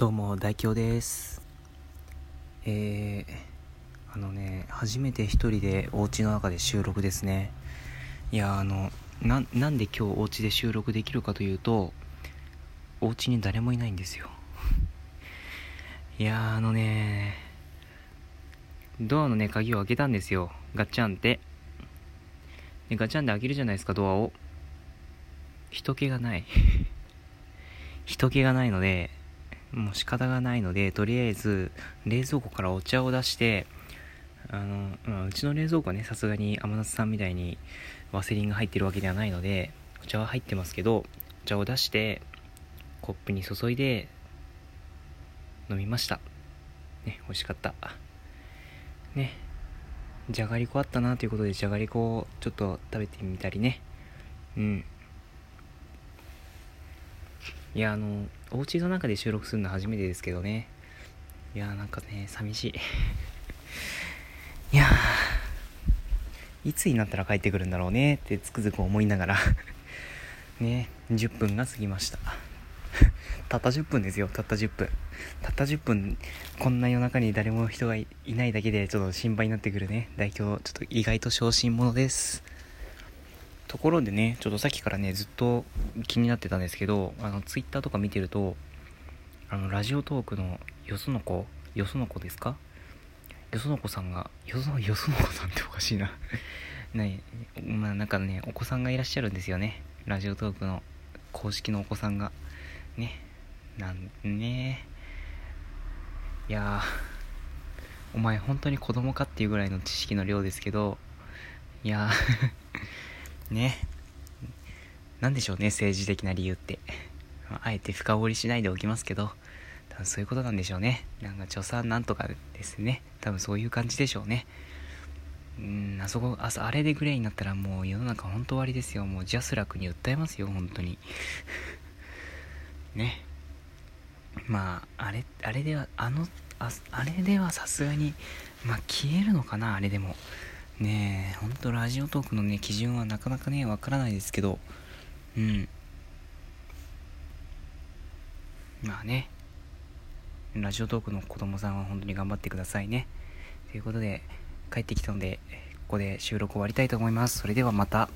どうも大京です。えー、あのね初めて一人でお家の中で収録ですね。いやあのななんで今日お家で収録できるかというとお家に誰もいないんですよ。いやあのねドアのね鍵を開けたんですよ。ガチャンって。でガチャンで開けるじゃないですかドアを。人気がない。人気がないのでもう仕方がないのでとりあえず冷蔵庫からお茶を出してあの、まあ、うちの冷蔵庫はねさすがに天夏さんみたいにワセリンが入ってるわけではないのでお茶は入ってますけどお茶を出してコップに注いで飲みました。ね美味しかった。ねじゃがりこあったなということでじゃがりこをちょっと食べてみたりね。うん。いやあのお家の中で収録するの初めてですけどね。いやなんかね寂しい。いやいつになったら帰ってくるんだろうねってつくづく思いながら。ね10分が過ぎました。たった10分ですよたった10分。たった10分こんな夜中に誰も人がいないだけでちょっと心配になってくるね。代表ちょっと意外と小心者です。ところでね、ちょっとさっきからね、ずっと気になってたんですけど、あの、ツイッターとか見てると、あの、ラジオトークのよその子、よその子ですか？よその子さんが、よその、よその子さんっておかしいな ね、まあなんかね、お子さんがいらっしゃるんですよね。ラジオトークの公式のお子さんが。ね。なんねいやお前本当に子供かっていうぐらいの知識の量ですけど、いやね。なんでしょうね、政治的な理由って。あえて深掘りしないでおきますけど、多分そういうことなんでしょうね。なんか、著産なんとかですね。多分そういう感じでしょうね。うん、あそこ、ああれでグレーになったらもう世の中本当終わりですよ。もうジャスラックに訴えますよ、本当に。ね。まあ、あれ、あれでは、あの、ああれではさすがに、まあ消えるのかな、あれでも。ねえ、ほんとラジオトークのね、基準はなかなかね、わからないですけど、うん。まあね、ラジオトークの子供さんは本当に頑張ってくださいね。ということで、帰ってきたので、ここで収録終わりたいと思います。それではまた。